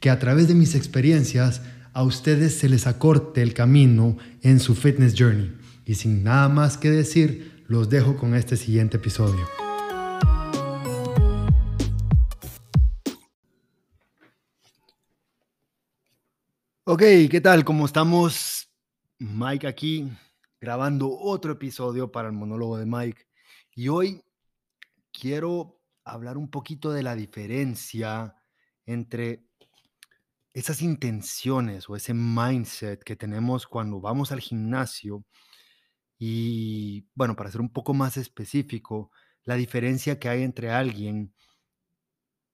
que a través de mis experiencias a ustedes se les acorte el camino en su fitness journey. Y sin nada más que decir, los dejo con este siguiente episodio. Ok, ¿qué tal? ¿Cómo estamos? Mike aquí, grabando otro episodio para el monólogo de Mike. Y hoy quiero hablar un poquito de la diferencia entre esas intenciones o ese mindset que tenemos cuando vamos al gimnasio y, bueno, para ser un poco más específico, la diferencia que hay entre alguien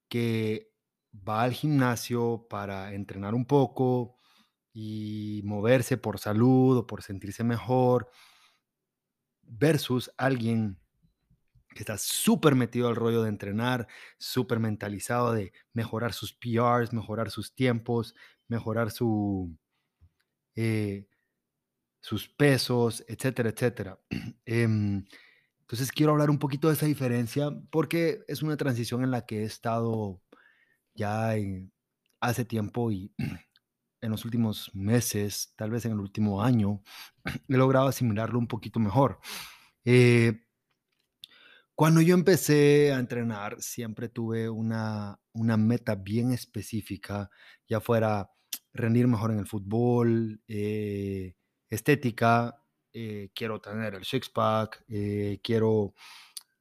que va al gimnasio para entrenar un poco y moverse por salud o por sentirse mejor, versus alguien que está súper metido al rollo de entrenar, súper mentalizado de mejorar sus PRs, mejorar sus tiempos, mejorar su, eh, sus pesos, etcétera, etcétera. Em, entonces quiero hablar un poquito de esa diferencia porque es una transición en la que he estado ya hace tiempo y en los últimos meses, tal vez en el último año, he logrado asimilarlo un poquito mejor. Eh, cuando yo empecé a entrenar, siempre tuve una, una meta bien específica, ya fuera rendir mejor en el fútbol, eh, estética, eh, quiero tener el six-pack, eh, quiero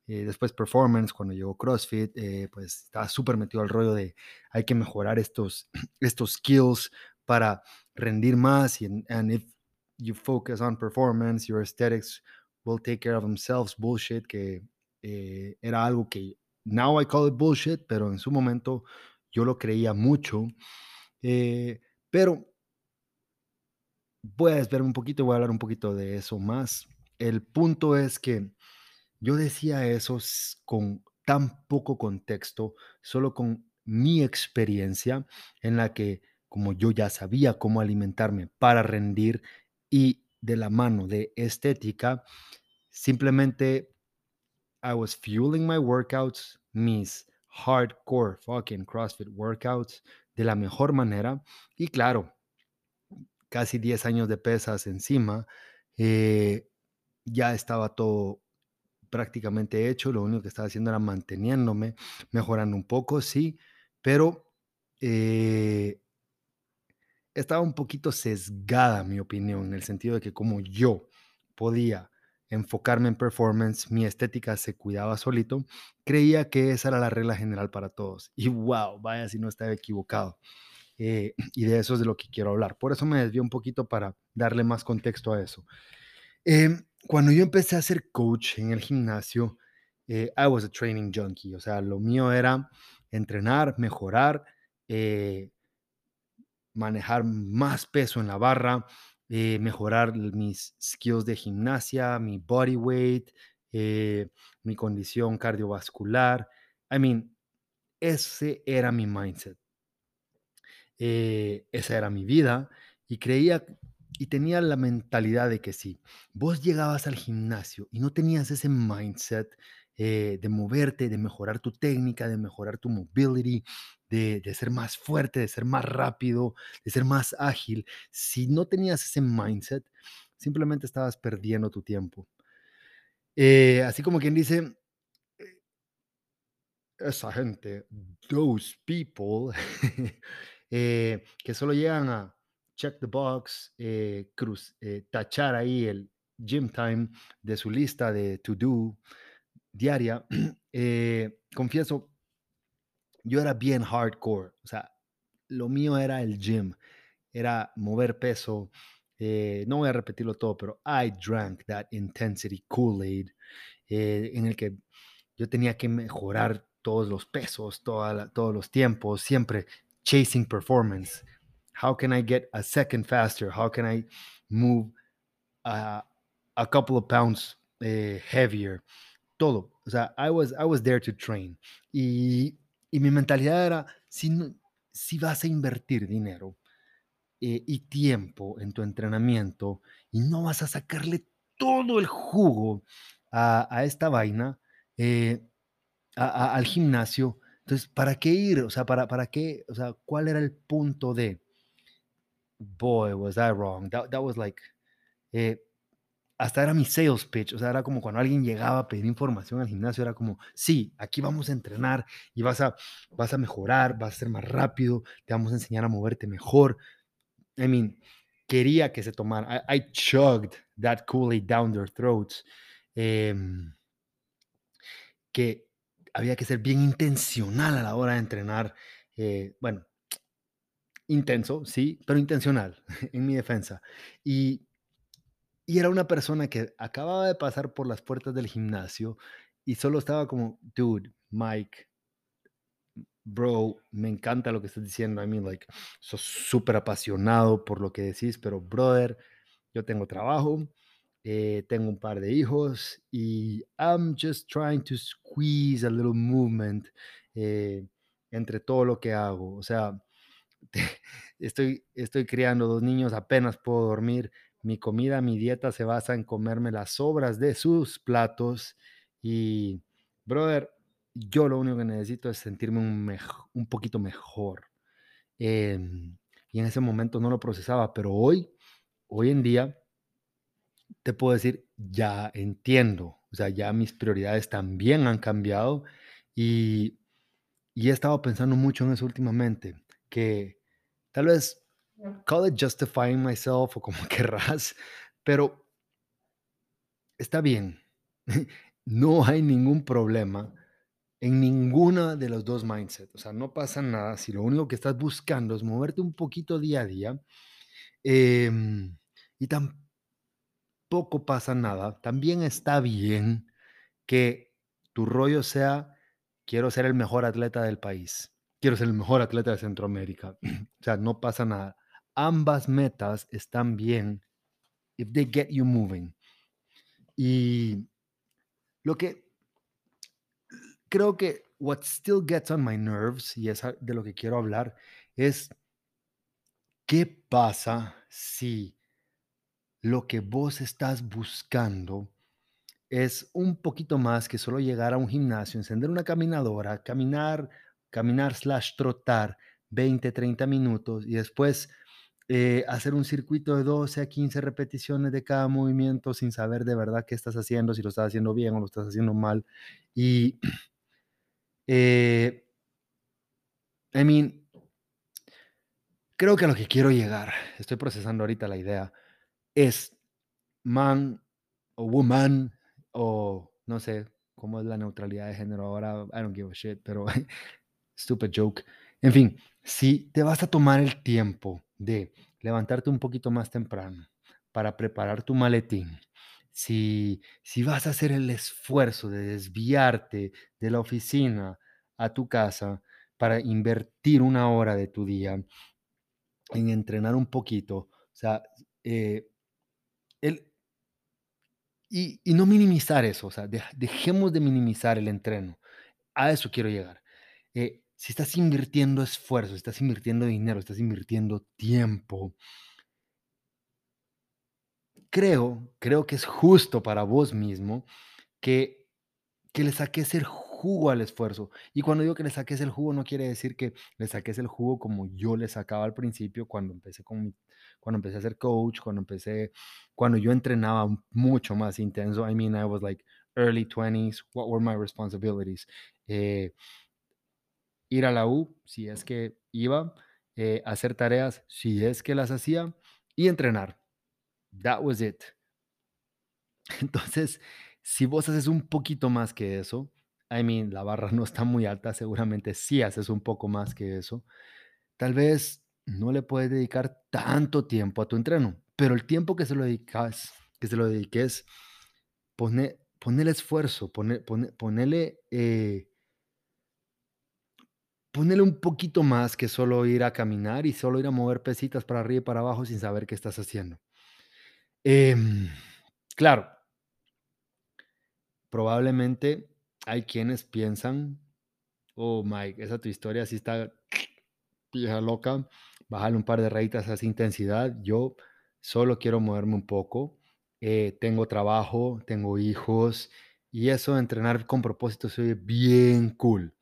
después performance, cuando llegó CrossFit, pues estaba súper metido al rollo de hay que mejorar estos, estos skills para rendir más y and if you focus on performance, your aesthetics will take care of themselves, bullshit, que eh, era algo que now I call it bullshit, pero en su momento yo lo creía mucho. Eh, pero voy a desviarme un poquito, voy a hablar un poquito de eso más. El punto es que yo decía eso con tan poco contexto, solo con mi experiencia en la que como yo ya sabía cómo alimentarme para rendir y de la mano de estética, simplemente I was fueling my workouts, mis hardcore fucking CrossFit workouts de la mejor manera. Y claro, casi 10 años de pesas encima, eh, ya estaba todo prácticamente hecho. Lo único que estaba haciendo era manteniéndome, mejorando un poco, sí, pero eh, estaba un poquito sesgada mi opinión, en el sentido de que como yo podía enfocarme en performance, mi estética se cuidaba solito, creía que esa era la regla general para todos. Y wow, vaya si no estaba equivocado. Eh, y de eso es de lo que quiero hablar. Por eso me desvío un poquito para darle más contexto a eso. Em, cuando yo empecé a ser coach en el gimnasio, eh, I was a training junkie, o sea, lo mío era entrenar, mejorar, eh, manejar más peso en la barra, eh, mejorar mis skills de gimnasia, mi body weight, eh, mi condición cardiovascular. I mean, ese era mi mindset. Eh, esa era mi vida y creía y tenía la mentalidad de que si vos llegabas al gimnasio y no tenías ese mindset de moverte, de mejorar tu técnica, de mejorar tu mobility, de, ser más fuerte, de ser más rápido, de ser más ágil, si no tenías ese mindset, simplemente estabas perdiendo tu tiempo. Eh, así como quien dice, eh, esa gente, those people, eh, que solo llegan a check the box, cruz, tachar ahí el gym time de su lista de to do diaria, confieso, yo era bien hardcore, o sea, lo mío era el gym, era mover peso. Eh, no voy a repetirlo todo, pero I drank that intensity Kool-Aid eh, en el que yo tenía que mejorar todos los pesos, todos los tiempos, siempre chasing performance, How can I get a second faster? How can I move a, a couple of pounds eh, heavier? Todo. O sea, I was, I was there to train. Y, y mi mentalidad era, si, si vas a invertir dinero eh, y tiempo en tu entrenamiento y no vas a sacarle todo el jugo a, esta vaina, eh, al gimnasio, entonces, ¿para qué ir? O sea, ¿para, para qué? O sea, ¿cuál era el punto de? Boy, was I wrong. That, that was like, eh, hasta era mi sales pitch, o sea, era como cuando alguien llegaba a pedir información al gimnasio, era como, sí, aquí vamos a entrenar y vas a, vas a mejorar, vas a ser más rápido, te vamos a enseñar a moverte mejor. I mean, quería que se tomara, I, I chugged that Kool-Aid down their throats, eh, que había que ser bien intencional a la hora de entrenar, eh, bueno, intenso, sí, pero intencional en mi defensa. Y y era una persona que acababa de pasar por las puertas del gimnasio y solo estaba como, dude, Mike, bro, me encanta lo que estás diciendo. I mean, like, sos súper apasionado por lo que decís, pero brother, yo tengo trabajo, eh, tengo un par de hijos y I'm just trying to squeeze a little movement eh, entre todo lo que hago. O sea, estoy, estoy criando dos niños, apenas puedo dormir mi comida, mi dieta se basa en comerme las sobras de sus platos y, brother, yo lo único que necesito es sentirme un, un poquito mejor. Em, y en ese momento no lo procesaba, pero hoy, hoy en día, te puedo decir, ya entiendo, o sea, ya mis prioridades también han cambiado y, y he estado pensando mucho en eso últimamente, que tal vez call it justifying myself o como querrás, pero está bien. No hay ningún problema en ninguna de los dos mindsets. O sea, no pasa nada si lo único que estás buscando es moverte un poquito día a día. Em, y tampoco pasa nada. También está bien que tu rollo sea, quiero ser el mejor atleta del país. Quiero ser el mejor atleta de Centroamérica. o sea, no pasa nada ambas metas están bien if they get you moving. Y lo que creo que what still gets on my nerves, y es de lo que quiero hablar, es qué pasa si lo que vos estás buscando es un poquito más que solo llegar a un gimnasio, encender una caminadora, caminar, caminar slash trotar 20, 30 minutos y después eh, hacer un circuito de 12 a 15 repeticiones de cada movimiento sin saber de verdad qué estás haciendo, si lo estás haciendo bien o lo estás haciendo mal. Y, eh, I mean, creo que a lo que quiero llegar, estoy procesando ahorita la idea, es man o woman o no sé cómo es la neutralidad de género ahora, I don't give a shit, pero stupid joke. En fin, si te vas a tomar el tiempo de levantarte un poquito más temprano para preparar tu maletín, si, si vas a hacer el esfuerzo de desviarte de la oficina a tu casa para invertir una hora de tu día en entrenar un poquito, o sea, eh, el, y, y, no minimizar eso, o sea, dejemos de minimizar el entreno. A eso quiero llegar. Eh, si estás invirtiendo esfuerzo, estás invirtiendo dinero, estás invirtiendo tiempo, creo, creo que es justo para vos mismo que, que le saques el jugo al esfuerzo. Y cuando digo que le saques el jugo, no quiere decir que le saques el jugo como yo le sacaba al principio cuando empecé con cuando empecé a ser coach, cuando empecé, cuando yo entrenaba mucho más intenso. I mean, I was like early 20s. What were my responsibilities? Eh, ir a la U, si es que iba, eh, hacer tareas, si es que las hacía, y entrenar. That was it. Entonces, si vos haces un poquito más que eso, I mean, la barra no está muy alta, seguramente si haces un poco más que eso, tal vez no le puedes dedicar tanto tiempo a tu entreno, pero el tiempo que se lo dedicas, que se lo dediques, pone, el esfuerzo, pone, pone, ponele eh, ponele un poquito más que solo ir a caminar y solo ir a mover pesitas para arriba y para abajo sin saber qué estás haciendo. Em, claro, probablemente hay quienes piensan, oh Mike, esa tu historia sí está vieja loca, bájale un par de rayitas a esa intensidad. Yo solo quiero moverme un poco. eh, tengo trabajo, tengo hijos y eso de entrenar con propósito se oye bien cool.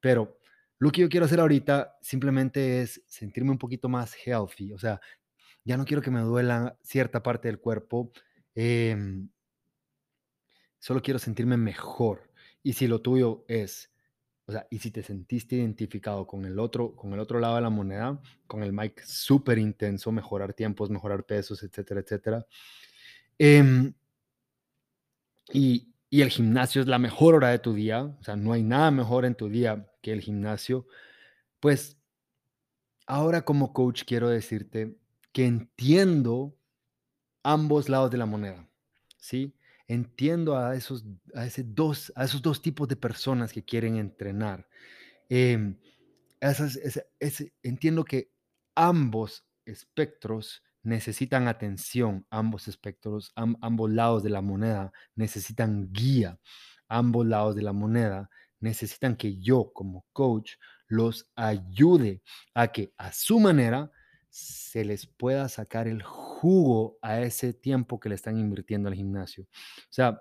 Pero lo que yo quiero hacer ahorita simplemente es sentirme un poquito más healthy. O sea, ya no quiero que me duela cierta parte del cuerpo. em, solo quiero sentirme mejor. Y si lo tuyo es, o sea, y si te sentiste identificado con el otro, con el otro lado de la moneda, con el mic súper intenso, mejorar tiempos, mejorar pesos, etcétera, etcétera. em, y, y el gimnasio es la mejor hora de tu día, o sea, no hay nada mejor en tu día que el gimnasio, pues ahora como coach quiero decirte que entiendo ambos lados de la moneda, ¿sí? Entiendo a esos, a ese dos, a esos dos tipos de personas que quieren entrenar. Em, esas- ese- ese- entiendo que ambos espectros necesitan atención, ambos espectros, am- ambos lados de la moneda necesitan guía, ambos lados de la moneda necesitan que yo como coach los ayude a que a su manera se les pueda sacar el jugo a ese tiempo que le están invirtiendo al gimnasio. O sea,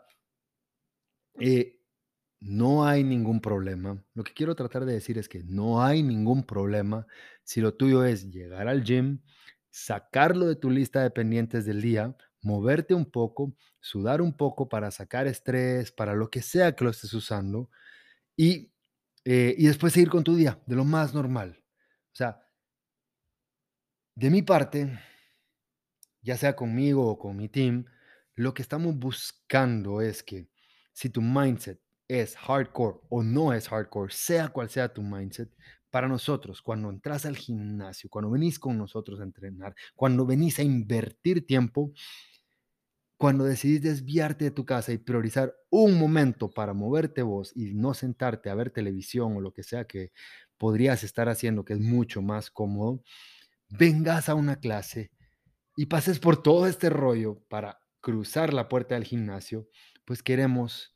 eh, no hay ningún problema. Lo que quiero tratar de decir es que no hay ningún problema si lo tuyo es llegar al gym, sacarlo de tu lista de pendientes del día, moverte un poco, sudar un poco para sacar estrés, para lo que sea que lo estés usando y, eh, y después seguir con tu día de lo más normal. O sea, de mi parte, ya sea conmigo o con mi team, lo que estamos buscando es que si tu mindset es hardcore o no es hardcore, sea cual sea tu mindset, para nosotros, cuando entras al gimnasio, cuando venís con nosotros a entrenar, cuando venís a invertir tiempo, cuando decidís desviarte de tu casa y priorizar un momento para moverte vos y no sentarte a ver televisión o lo que sea que podrías estar haciendo, que es mucho más cómodo, vengas a una clase y pases por todo este rollo para cruzar la puerta del gimnasio, pues queremos,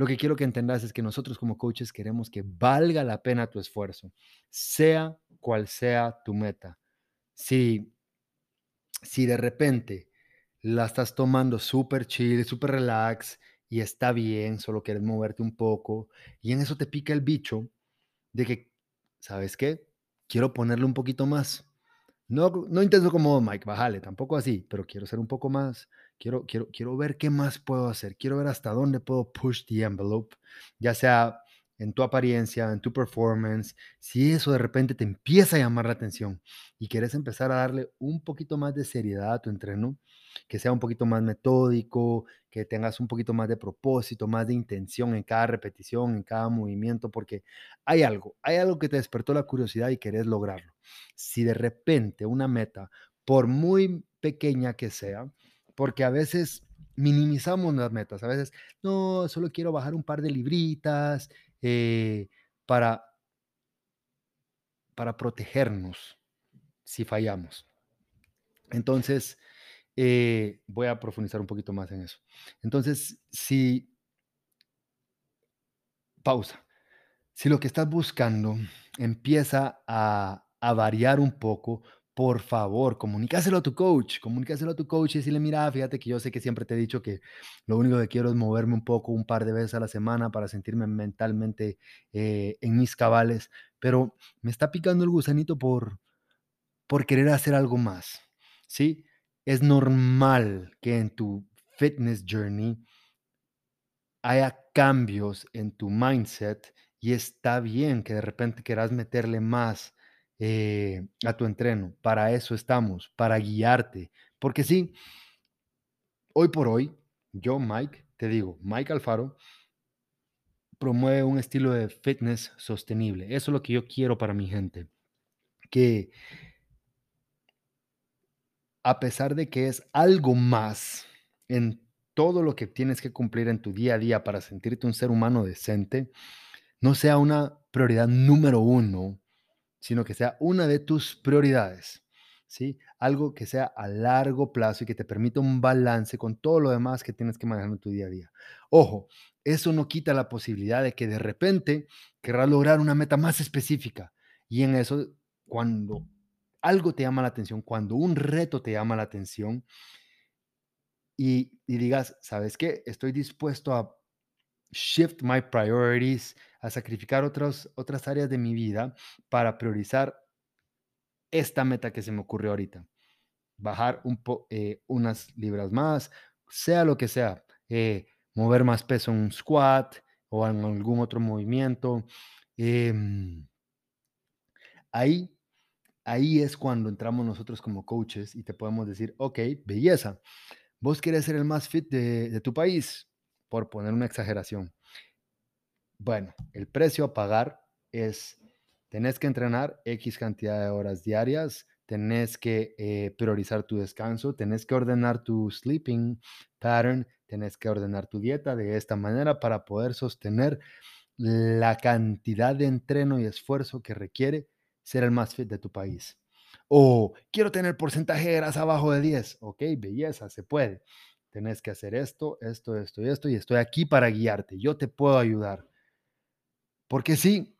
lo que quiero que entendas es que nosotros como coaches queremos que valga la pena tu esfuerzo, sea cual sea tu meta. Si, si de repente la estás tomando súper chill, súper relax y está bien, solo quieres moverte un poco y en eso te pica el bicho de que, ¿sabes qué? Quiero ponerle un poquito más no, no intenso como Mike, bájale, tampoco así, pero quiero ser un poco más, quiero, quiero, quiero ver qué más puedo hacer, quiero ver hasta dónde puedo push the envelope, ya sea en tu apariencia, en tu performance, si eso de repente te empieza a llamar la atención y quieres empezar a darle un poquito más de seriedad a tu entreno, que sea un poquito más metódico, que tengas un poquito más de propósito, más de intención en cada repetición, en cada movimiento, porque hay algo, hay algo que te despertó la curiosidad y querés lograrlo. Si de repente una meta, por muy pequeña que sea, porque a veces minimizamos las metas, a veces, no, solo quiero bajar un par de libritas eh, para, para protegernos si fallamos. Entonces, eh, voy a profundizar un poquito más en eso. Entonces, si, pausa, si lo que estás buscando empieza a, a variar un poco, por favor, comunícaselo a tu coach, comunícaselo a tu coach y decirle, mira, fíjate que yo sé que siempre te he dicho que lo único que quiero es moverme un poco un par de veces a la semana para sentirme mentalmente eh, en mis cabales, pero me está picando el gusanito por, por querer hacer algo más, ¿sí? Es normal que en tu fitness journey haya cambios en tu mindset y está bien que de repente quieras meterle más eh, a tu entreno. Para eso estamos, para guiarte. Porque sí, hoy por hoy, yo, Mike, te digo, Mike Alfaro, promueve un estilo de fitness sostenible. Eso es lo que yo quiero para mi gente. Que a pesar de que es algo más en todo lo que tienes que cumplir en tu día a día para sentirte un ser humano decente, no sea una prioridad número uno sino que sea una de tus prioridades. ¿sí? Algo que sea a largo plazo y que te permita un balance con todo lo demás que tienes que manejar en tu día a día. Ojo, eso no quita la posibilidad de que de repente querrás lograr una meta más específica. Y en eso, cuando algo te llama la atención, cuando un reto te llama la atención y, y digas, ¿sabes qué? Estoy dispuesto a shift my priorities, a sacrificar otras otras áreas de mi vida para priorizar esta meta que se me ocurrió ahorita. Bajar un po, eh, unas libras más, sea lo que sea, eh, mover más peso en un squat o en algún otro movimiento. Em, ahí, ahí es cuando entramos nosotros como coaches y te podemos decir, ok, belleza, vos querés ser el más fit de, de tu país, por poner una exageración. Bueno, el precio a pagar es, tenés que entrenar X cantidad de horas diarias, tenés que eh, priorizar tu descanso, tenés que ordenar tu sleeping pattern, tenés que ordenar tu dieta de esta manera para poder sostener la cantidad de entreno y esfuerzo que requiere ser el más fit de tu país. O quiero tener porcentaje de grasa abajo de 10. Ok, belleza, se puede tenés que hacer esto, esto, esto y esto, y estoy aquí para guiarte, yo te puedo ayudar. Porque sí,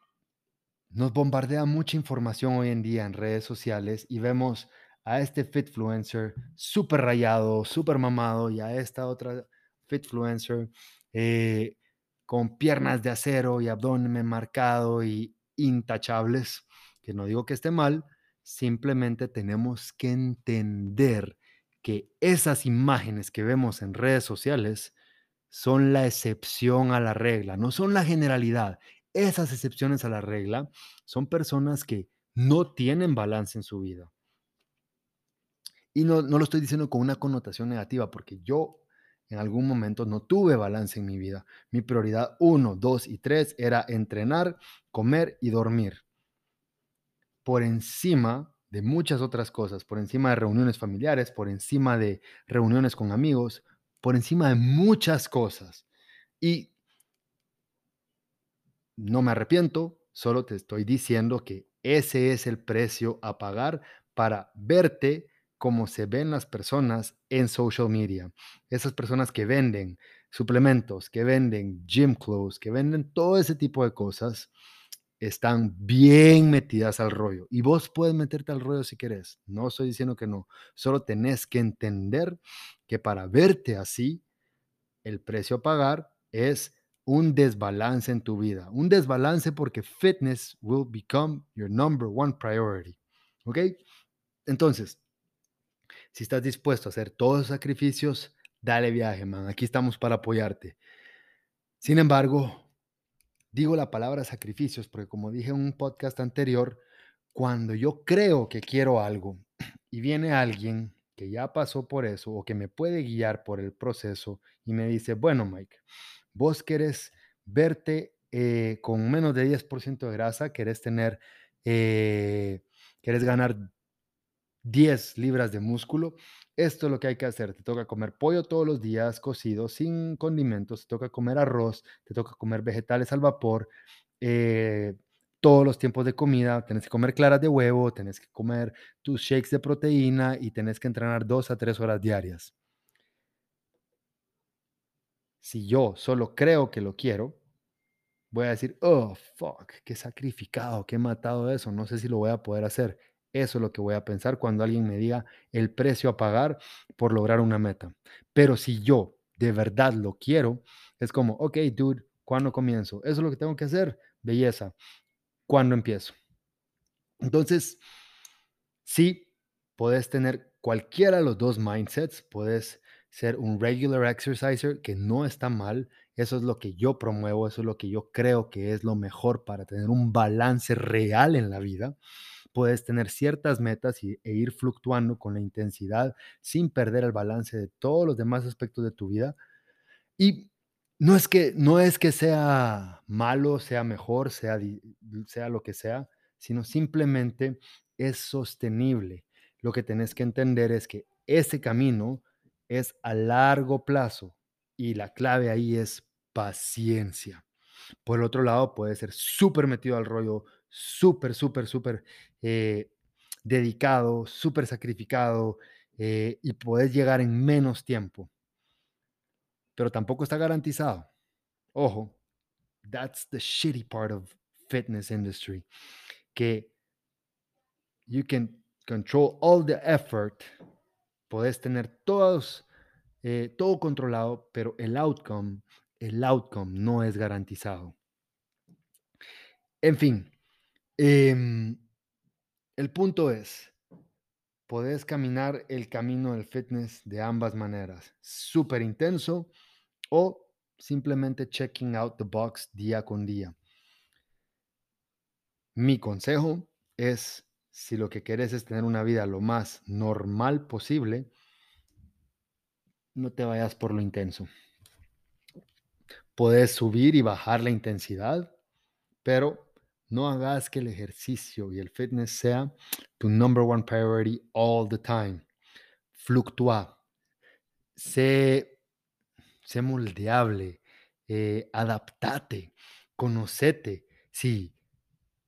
nos bombardea mucha información hoy en día en redes sociales y vemos a este fitfluencer súper rayado, súper mamado y a esta otra fitfluencer eh, con piernas de acero y abdomen marcado y intachables, que no digo que esté mal, simplemente tenemos que entender que esas imágenes que vemos en redes sociales son la excepción a la regla, no son la generalidad. Esas excepciones a la regla son personas que no tienen balance en su vida. Y no, no lo estoy diciendo con una connotación negativa, porque yo en algún momento no tuve balance en mi vida. Mi prioridad uno, dos y tres era entrenar, comer y dormir. Por encima de muchas otras cosas, por encima de reuniones familiares, por encima de reuniones con amigos, por encima de muchas cosas. Y no me arrepiento, solo te estoy diciendo que ese es el precio a pagar para verte como se ven las personas en social media. Esas personas que venden suplementos, que venden gym clothes, que venden todo ese tipo de cosas están bien metidas al rollo. Y vos puedes meterte al rollo si querés. No estoy diciendo que no. Solo tenés que entender que para verte así, el precio a pagar es un desbalance en tu vida. Un desbalance porque fitness will become your number one priority. ¿Ok? Entonces, si estás dispuesto a hacer todos los sacrificios, dale viaje, man. Aquí estamos para apoyarte. Sin embargo, Digo la palabra sacrificios porque como dije en un podcast anterior, cuando yo creo que quiero algo y viene alguien que ya pasó por eso o que me puede guiar por el proceso y me dice, bueno, Mike, vos querés verte eh, con menos de 10% de grasa, querés tener, eh, querés ganar 10 libras de músculo, esto es lo que hay que hacer. Te toca comer pollo todos los días, cocido, sin condimentos, te toca comer arroz, te toca comer vegetales al vapor, eh, todos los tiempos de comida, tenés que comer claras de huevo, tenés que comer tus shakes de proteína y tenés que entrenar dos a tres horas diarias. Si yo solo creo que lo quiero, voy a decir, oh, fuck, qué sacrificado, qué matado eso, no sé si lo voy a poder hacer. Eso es lo que voy a pensar cuando alguien me diga el precio a pagar por lograr una meta. Pero si yo de verdad lo quiero, es como, ok, dude, ¿cuándo comienzo? Eso es lo que tengo que hacer. Belleza. ¿Cuándo empiezo? Entonces, sí, puedes tener cualquiera de los dos mindsets. Puedes ser un regular exerciser, que no está mal. Eso es lo que yo promuevo, eso es lo que yo creo que es lo mejor para tener un balance real en la vida puedes tener ciertas metas y, e ir fluctuando con la intensidad sin perder el balance de todos los demás aspectos de tu vida. Y no es que, no es que sea malo, sea mejor, sea, sea lo que sea, sino simplemente es sostenible. Lo que tenés que entender es que ese camino es a largo plazo y la clave ahí es paciencia. Por el otro lado, puede ser súper metido al rollo súper, súper, súper eh, dedicado, súper sacrificado eh, y puedes llegar en menos tiempo. Pero tampoco está garantizado. Ojo, that's the shitty part of fitness industry. Que you can control all the effort, puedes tener todos, eh, todo controlado, pero el outcome, el outcome no es garantizado. En fin, em, el punto es, puedes caminar el camino del fitness de ambas maneras, súper intenso o simplemente checking out the box día con día. Mi consejo es, si lo que quieres es tener una vida lo más normal posible, no te vayas por lo intenso. Puedes subir y bajar la intensidad, pero no hagas que el ejercicio y el fitness sea tu number one priority all the time. Fluctúa. Sé, sé moldeable. Eh, adaptate. Conocete. Si,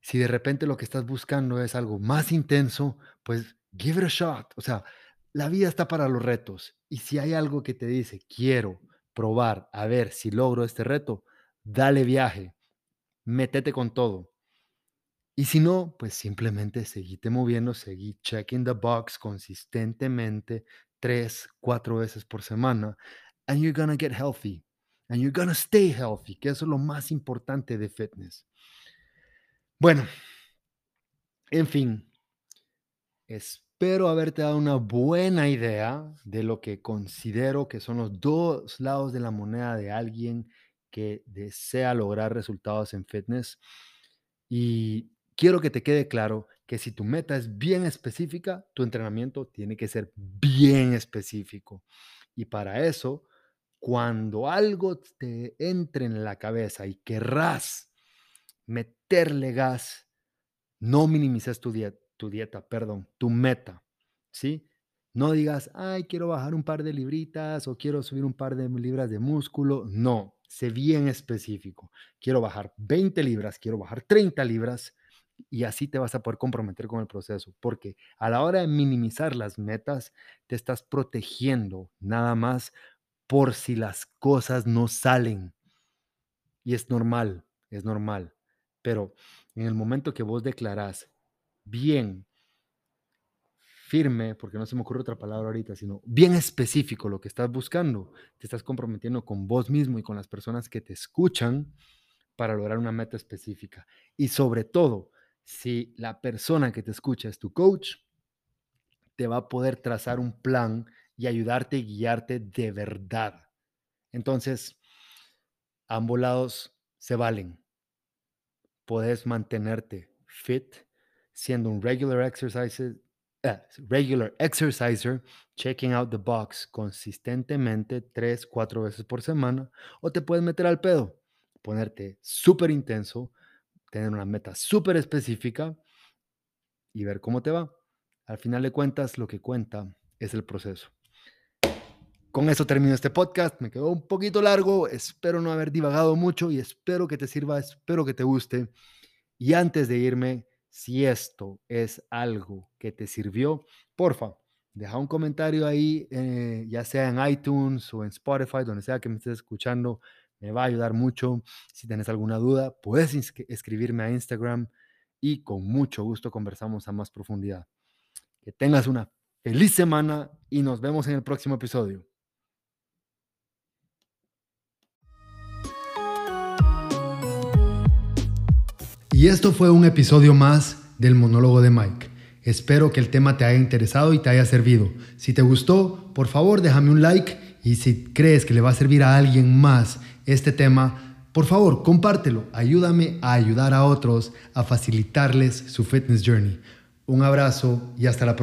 si de repente lo que estás buscando es algo más intenso, pues give it a shot. O sea, la vida está para los retos. Y si hay algo que te dice, quiero probar a ver si logro este reto, dale viaje. Métete con todo. Y si no, pues simplemente seguite moviendo, seguí checking the box consistentemente tres, cuatro veces por semana. And you're gonna get healthy. And you're gonna stay healthy, que eso es lo más importante de fitness. Bueno, en fin, espero haberte dado una buena idea de lo que considero que son los dos lados de la moneda de alguien que desea lograr resultados en fitness. Y quiero que te quede claro que si tu meta es bien específica, tu entrenamiento tiene que ser bien específico. Y para eso, cuando algo te entre en la cabeza y querrás meterle gas, no minimices tu dieta, tu dieta, perdón, tu meta, ¿sí? No digas, ay, quiero bajar un par de libritas o quiero subir un par de libras de músculo. No, sé bien específico. Quiero bajar 20 libras, quiero bajar 30 libras y así te vas a poder comprometer con el proceso, porque a la hora de minimizar las metas, te estás protegiendo nada más por si las cosas no salen. Y es normal, es normal. Pero en el momento que vos declarás bien, firme, porque no se me ocurre otra palabra ahorita, sino bien específico lo que estás buscando, te estás comprometiendo con vos mismo y con las personas que te escuchan para lograr una meta específica. Y sobre todo, si la persona que te escucha es tu coach, te va a poder trazar un plan y ayudarte y guiarte de verdad. Entonces, ambos lados se valen. Puedes mantenerte fit siendo un regular exerciser, eh, regular exerciser, checking out the box consistentemente tres, cuatro veces por semana, o te puedes meter al pedo, ponerte súper intenso, tener una meta súper específica y ver cómo te va. Al final de cuentas, lo que cuenta es el proceso. Con eso termino este podcast. Me quedó un poquito largo. Espero no haber divagado mucho y espero que te sirva, espero que te guste. Y antes de irme, si esto es algo que te sirvió, porfa, deja un comentario ahí, eh, ya sea en iTunes o en Spotify, donde sea que me estés escuchando me va a ayudar mucho. Si tienes alguna duda, puedes escribirme a Instagram y con mucho gusto conversamos a más profundidad. Que tengas una feliz semana y nos vemos en el próximo episodio. Y esto fue un episodio más del monólogo de Mike. Espero que el tema te haya interesado y te haya servido. Si te gustó, por favor déjame un like y si crees que le va a servir a alguien más este tema, por favor, compártelo. Ayúdame a ayudar a otros a facilitarles su fitness journey. Un abrazo y hasta la próxima.